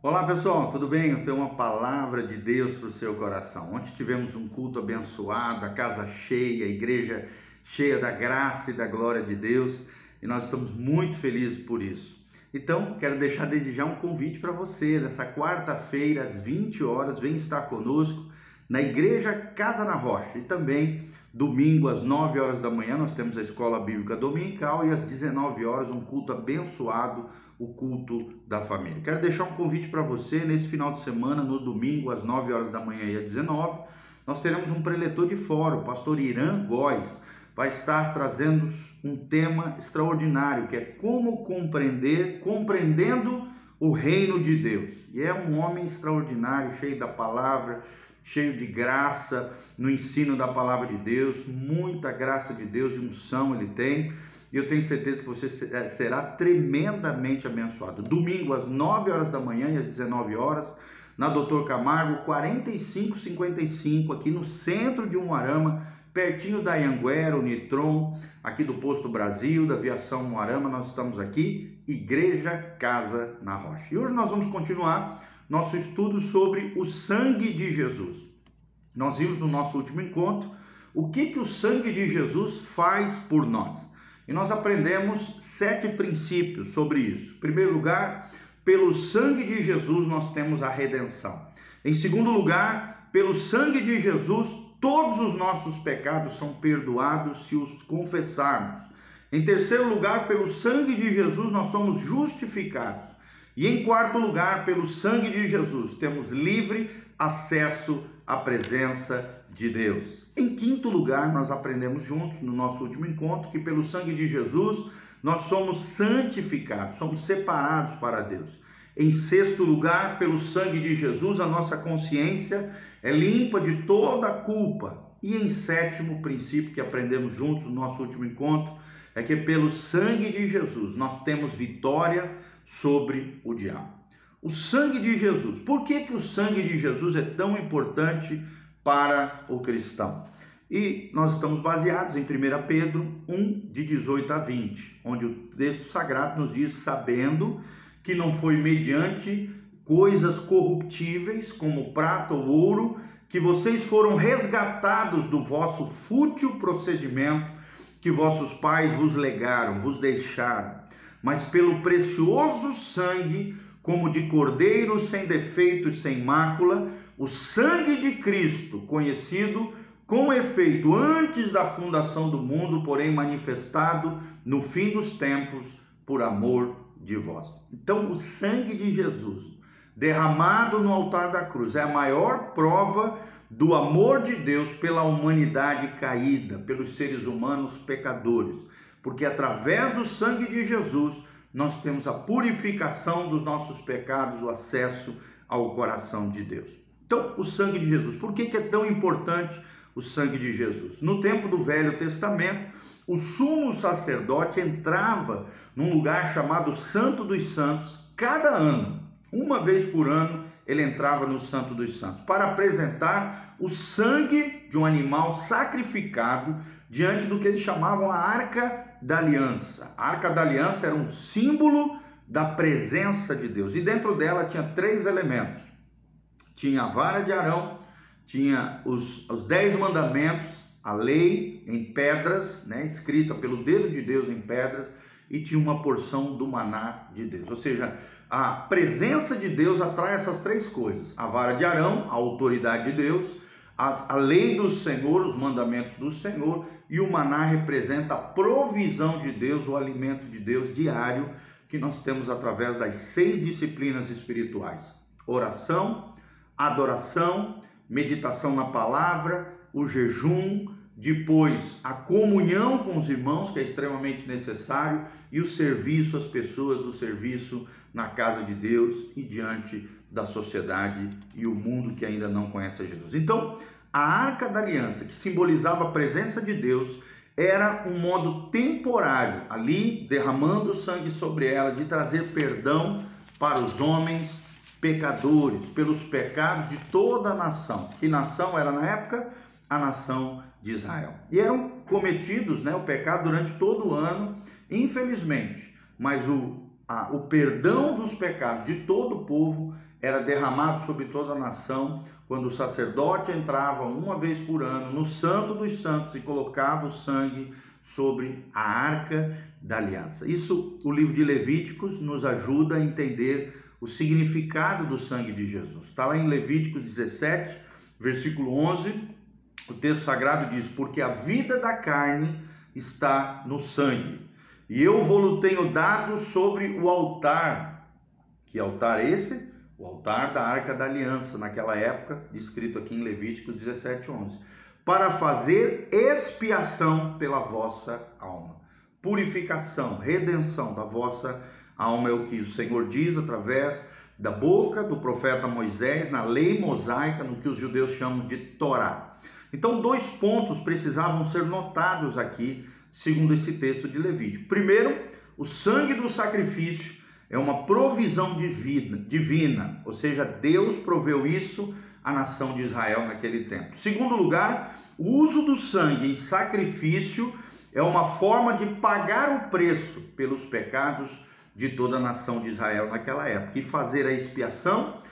Olá pessoal, tudo bem? Eu tenho uma palavra de Deus para o seu coração. Ontem tivemos um culto abençoado, a casa cheia, a igreja cheia da graça e da glória de Deus e nós estamos muito felizes por isso. Então, quero deixar desde já um convite para você. Nessa quarta-feira, às 20 horas, vem estar conosco na Igreja Casa na Rocha e também domingo às 9 horas da manhã nós temos a escola bíblica dominical e às 19 horas um culto abençoado, o culto da família. Quero deixar um convite para você nesse final de semana, no domingo às 9 horas da manhã e às 19, nós teremos um preletor de fora, o pastor Irã Góes vai estar trazendo um tema extraordinário, que é como compreender, compreendendo o reino de Deus. E é um homem extraordinário, cheio da palavra, cheio de graça no ensino da palavra de Deus, muita graça de Deus e unção ele tem. E eu tenho certeza que você eh, será tremendamente abençoado. Domingo às 9 horas da manhã e às 19 horas, na Doutor Camargo, 4555, aqui no centro de Umuarama, pertinho da Anhanguera, o Nitron, aqui do Posto Brasil, da Aviação Umuarama, nós estamos aqui, Igreja Casa na Rocha. E hoje nós vamos continuar nosso estudo sobre o sangue de Jesus. Nós vimos no nosso último encontro o que, que o sangue de Jesus faz por nós. E nós aprendemos sete princípios sobre isso. Em primeiro lugar, pelo sangue de Jesus nós temos a redenção. Em segundo lugar, pelo sangue de Jesus todos os nossos pecados são perdoados se os confessarmos. Em terceiro lugar, pelo sangue de Jesus nós somos justificados. E em quarto lugar, pelo sangue de Jesus, temos livre acesso à presença de Deus. Em quinto lugar, nós aprendemos juntos no nosso último encontro que pelo sangue de Jesus nós somos santificados, somos separados para Deus. Em sexto lugar, pelo sangue de Jesus, a nossa consciência é limpa de toda culpa. E em sétimo princípio que aprendemos juntos no nosso último encontro, é que pelo sangue de Jesus nós temos vitória sobre o diabo. O sangue de Jesus. Por que, que o sangue de Jesus é tão importante para o cristão? E nós estamos baseados em 1 Pedro 1, de 18 a 20, onde o texto sagrado nos diz: sabendo que não foi mediante coisas corruptíveis, como prata ou ouro, que vocês foram resgatados do vosso fútil procedimento que vossos pais vos legaram, vos deixaram mas pelo precioso sangue, como de cordeiro sem defeito e sem mácula, o sangue de Cristo, conhecido com efeito antes da fundação do mundo, porém manifestado no fim dos tempos por amor de vós. Então, o sangue de Jesus, derramado no altar da cruz, é a maior prova do amor de Deus pela humanidade caída, pelos seres humanos pecadores porque através do sangue de Jesus nós temos a purificação dos nossos pecados, o acesso ao coração de Deus. Então, o sangue de Jesus, por que, é tão importante o sangue de Jesus? No tempo do Velho Testamento, o sumo sacerdote entrava num lugar chamado Santo dos Santos cada ano, uma vez por ano, ele entrava no Santo dos Santos para apresentar o sangue de um animal sacrificado diante do que eles chamavam a Arca da Aliança. A Arca da Aliança era um símbolo da presença de Deus e dentro dela tinha três elementos: tinha a vara de Arão, tinha os, os dez mandamentos, a lei em pedras, né, escrita pelo dedo de Deus em pedras, e tinha uma porção do maná de Deus. Ou seja, a presença de Deus atrai essas três coisas: a vara de Arão, a autoridade de Deus a, lei do Senhor, os mandamentos do Senhor, e o maná representa a provisão de Deus, o alimento de Deus diário que nós temos através das seis disciplinas espirituais: oração, adoração, meditação na palavra, o jejum, depois a comunhão com os irmãos, que é extremamente necessário, e o serviço às pessoas, o serviço na casa de Deus e diante da sociedade e o mundo que ainda não conhece a Jesus. Então, a arca da aliança, que simbolizava a presença de Deus, era um modo temporário, ali derramando sangue sobre ela, de trazer perdão para os homens pecadores, pelos pecados de toda a nação. Que nação era na época? A nação de Israel. E eram cometidos né, o pecado durante todo o ano, infelizmente. Mas o a, o perdão dos pecados de todo o povo era derramado sobre toda a nação quando o sacerdote entrava uma vez por ano no Santo dos Santos e colocava o sangue sobre a arca da aliança. Isso o livro de Levíticos nos ajuda a entender o significado do sangue de Jesus. Está lá em Levíticos 17, versículo 11, o texto sagrado diz: Porque a vida da carne está no sangue, e eu vou-lo tenho dado sobre o altar. Que altar é esse? O altar da arca da aliança, naquela época, descrito aqui em Levíticos 17, 11. Para fazer expiação pela vossa alma, purificação, redenção da vossa alma, é o que o Senhor diz através da boca do profeta Moisés, na lei mosaica, no que os judeus chamam de Torá. Então, dois pontos precisavam ser notados aqui, segundo esse texto de Levítico. Primeiro, o sangue do sacrifício é uma provisão divina, divina, ou seja, Deus proveu isso à nação de Israel naquele tempo. Segundo lugar, o uso do sangue em sacrifício é uma forma de pagar o preço pelos pecados de toda a nação de Israel naquela época e fazer a expiação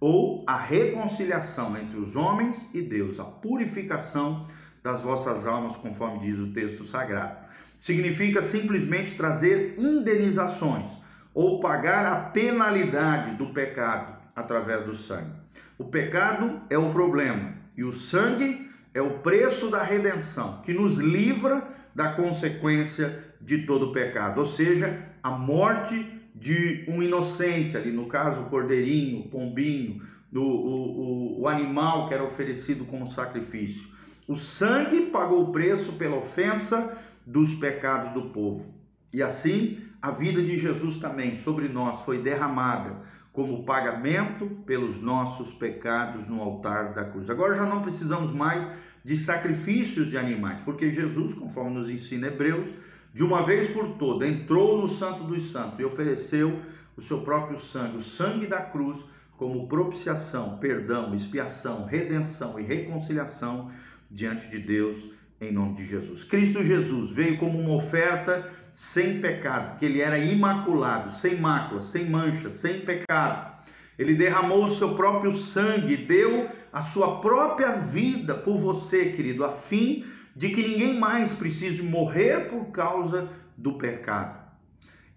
ou a reconciliação entre os homens e Deus, a purificação das vossas almas, conforme diz o texto sagrado. Significa simplesmente trazer indenizações ou pagar a penalidade do pecado através do sangue. O pecado é o problema e o sangue é o preço da redenção que nos livra da consequência de todo pecado, ou seja, a morte de um inocente, ali no caso o cordeirinho, o pombinho, o, o, o animal que era oferecido como sacrifício. O sangue pagou o preço pela ofensa dos pecados do povo. E assim a vida de Jesus também sobre nós foi derramada como pagamento pelos nossos pecados no altar da cruz. Agora já não precisamos mais de sacrifícios de animais, porque Jesus, conforme nos ensina Hebreus, de uma vez por toda entrou no Santo dos Santos e ofereceu o seu próprio sangue, o sangue da cruz, como propiciação, perdão, expiação, redenção e reconciliação diante de Deus em nome de Jesus. Cristo Jesus veio como uma oferta sem pecado, porque ele era imaculado, sem mácula, sem mancha, sem pecado. Ele derramou o seu próprio sangue, deu a sua própria vida por você, querido, a fim de que ninguém mais precise morrer por causa do pecado.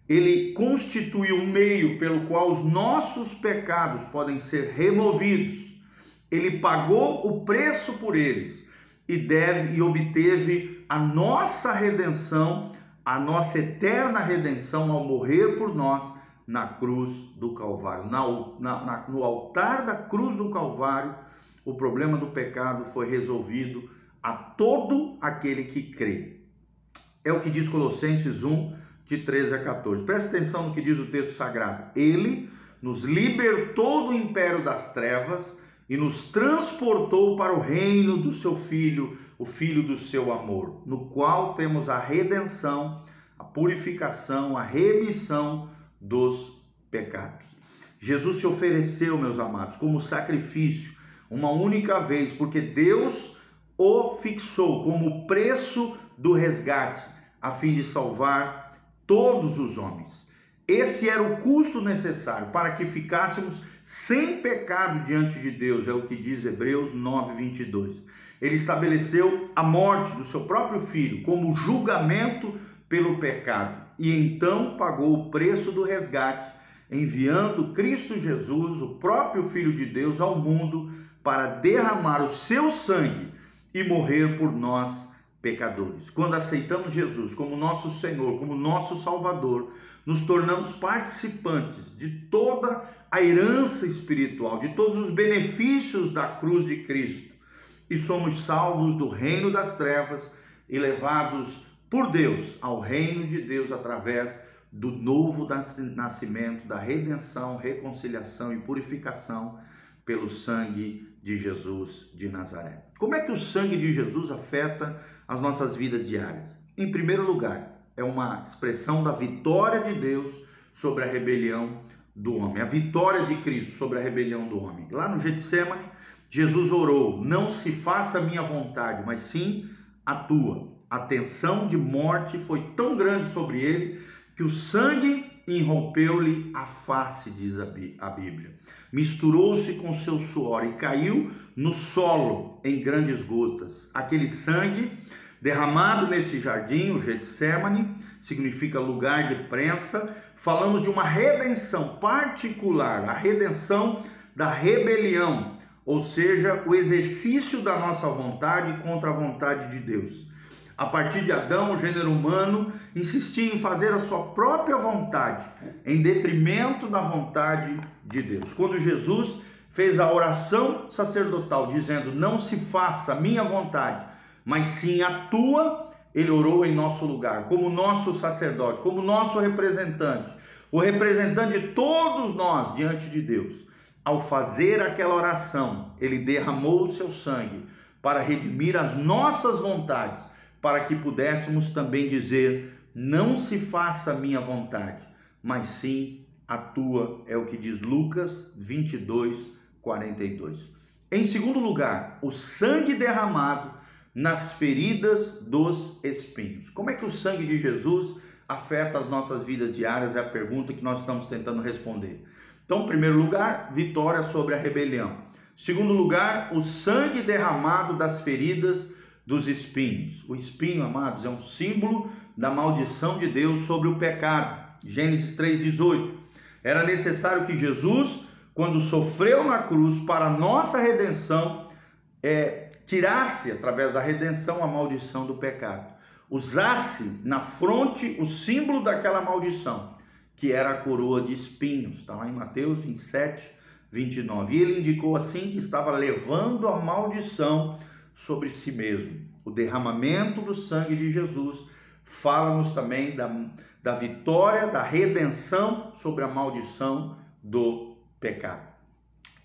Ele constitui um meio pelo qual os nossos pecados podem ser removidos. Ele pagou o preço por eles e deve e obteve a nossa redenção, a nossa eterna redenção ao morrer por nós na cruz do Calvário. Na, na, no altar da cruz do Calvário, o problema do pecado foi resolvido a todo aquele que crê. É o que diz Colossenses 1, de 13 a 14. Presta atenção no que diz o texto sagrado. Ele nos libertou do império das trevas e nos transportou para o reino do seu Filho, o Filho do seu amor, no qual temos a redenção, a purificação, a remissão dos pecados. Jesus se ofereceu, meus amados, como sacrifício, uma única vez, porque Deus o fixou como preço do resgate, a fim de salvar todos os homens. Esse era o custo necessário para que ficássemos sem pecado diante de Deus, é o que diz Hebreus 9, 22. Ele estabeleceu a morte do seu próprio filho como julgamento pelo pecado e então pagou o preço do resgate, enviando Cristo Jesus, o próprio Filho de Deus, ao mundo para derramar o seu sangue e morrer por nós pecadores. Quando aceitamos Jesus como nosso Senhor, como nosso Salvador, nos tornamos participantes de toda a herança espiritual, de todos os benefícios da cruz de Cristo e somos salvos do reino das trevas e levados por Deus ao reino de Deus através do novo nascimento, da redenção, reconciliação e purificação pelo sangue de Jesus de Nazaré. Como é que o sangue de Jesus afeta as nossas vidas diárias? Em primeiro lugar, é uma expressão da vitória de Deus sobre a rebelião do homem, a vitória de Cristo sobre a rebelião do homem. Lá no Getsemane, Jesus orou: "Não se faça a minha vontade, mas sim a tua". A tensão de morte foi tão grande sobre ele que o sangue enrompeu-lhe a face, diz a Bíblia. Misturou-se com seu suor e caiu no solo em grandes gotas. Aquele sangue derramado nesse jardim, o Getsemane, significa lugar de prensa. Falamos de uma redenção particular, a redenção da rebelião, ou seja, o exercício da nossa vontade contra a vontade de Deus. A partir de Adão, o gênero humano insistia em fazer a sua própria vontade, em detrimento da vontade de Deus. Quando Jesus fez a oração sacerdotal, dizendo: Não se faça minha vontade, mas sim a tua, ele orou em nosso lugar, como nosso sacerdote, como nosso representante, o representante de todos nós diante de Deus. Ao fazer aquela oração, ele derramou o seu sangue para redimir as nossas vontades para que pudéssemos também dizer: Não se faça a minha vontade, mas sim a tua, é o que diz Lucas 22, 42. Em segundo lugar, o sangue derramado nas feridas dos espinhos. Como é que o sangue de Jesus afeta as nossas vidas diárias? É a pergunta que nós estamos tentando responder. Então, em primeiro lugar, vitória sobre a rebelião. Segundo lugar, o sangue derramado das feridas dos espinhos. O espinho, amados, é um símbolo da maldição de Deus sobre o pecado. Gênesis 3,18. Era necessário que Jesus, quando sofreu na cruz para nossa redenção, é, tirasse, através da redenção, a maldição do pecado. Usasse na fronte o símbolo daquela maldição, que era a coroa de espinhos. Está lá em Mateus 27, 29. E ele indicou assim que estava levando a maldição sobre si mesmo. O derramamento do sangue de Jesus fala-nos também da, da vitória, da redenção sobre a maldição do pecado.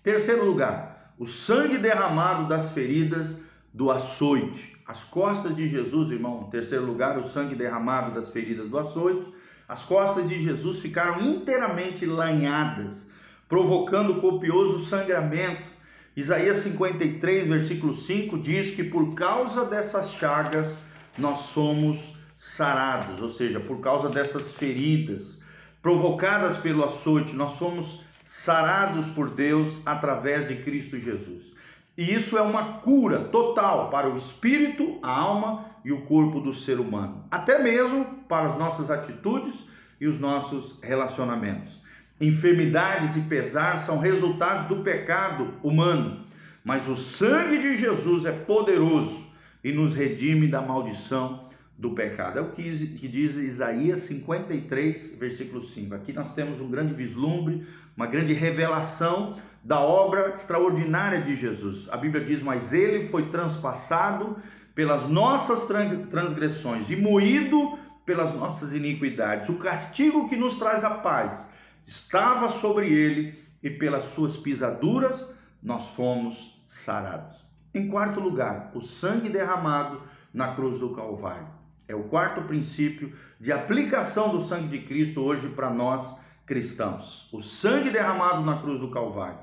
Terceiro lugar, o sangue derramado das feridas do açoite. As costas de Jesus, irmão, terceiro lugar, o sangue derramado das feridas do açoite. As costas de Jesus ficaram inteiramente lanhadas, provocando copioso sangramento Isaías 53, versículo 5 diz que por causa dessas chagas nós somos sarados, ou seja, por causa dessas feridas provocadas pelo açoite, nós somos sarados por Deus através de Cristo Jesus. E isso é uma cura total para o espírito, a alma e o corpo do ser humano, até mesmo para as nossas atitudes e os nossos relacionamentos. Enfermidades e pesar são resultados do pecado humano, mas o sangue de Jesus é poderoso e nos redime da maldição do pecado. É o que diz Isaías 53, versículo 5. Aqui nós temos um grande vislumbre, uma grande revelação da obra extraordinária de Jesus. A Bíblia diz: Mas ele foi transpassado pelas nossas transgressões e moído pelas nossas iniquidades. O castigo que nos traz a paz estava sobre ele e pelas suas pisaduras nós fomos sarados. Em quarto lugar, o sangue derramado na cruz do Calvário. É o quarto princípio de aplicação do sangue de Cristo hoje para nós cristãos. O sangue derramado na cruz do Calvário.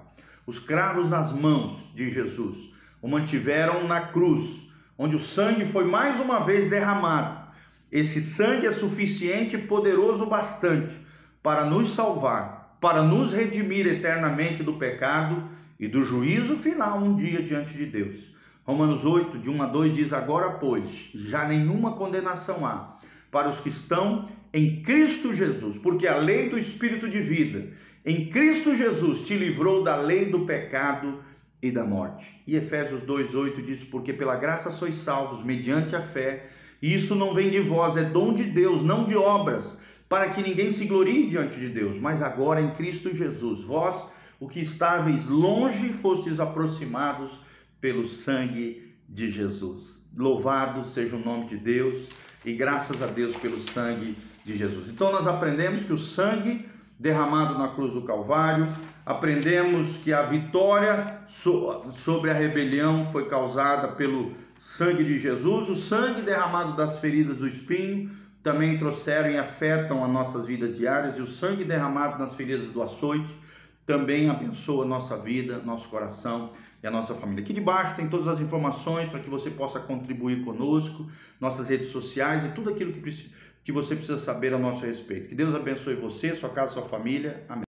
Os cravos nas mãos de Jesus o mantiveram na cruz, onde o sangue foi mais uma vez derramado. Esse sangue é suficiente e poderoso bastante para nos salvar, para nos redimir eternamente do pecado e do juízo final um dia diante de Deus. Romanos 8, de 1 a 2 diz: Agora, pois, já nenhuma condenação há para os que estão em Cristo Jesus, porque a lei do Espírito de vida em Cristo Jesus te livrou da lei do pecado e da morte. E Efésios 2,8 diz: Porque pela graça sois salvos, mediante a fé, e isso não vem de vós, é dom de Deus, não de obras para que ninguém se glorie diante de Deus, mas agora em Cristo Jesus. Vós, o que estáveis longe, fostes aproximados pelo sangue de Jesus. Louvado seja o nome de Deus e graças a Deus pelo sangue de Jesus. Então nós aprendemos que o sangue derramado na cruz do Calvário, aprendemos que a vitória sobre a rebelião foi causada pelo sangue de Jesus, o sangue derramado das feridas do espinho também trouxeram e afetam as nossas vidas diárias, e o sangue derramado nas feridas do açoite também abençoa a nossa vida, nosso coração e a nossa família. Aqui debaixo tem todas as informações para que você possa contribuir conosco, nossas redes sociais e tudo aquilo que que você precisa saber a nosso respeito. Que Deus abençoe você, sua casa, sua família. Amém.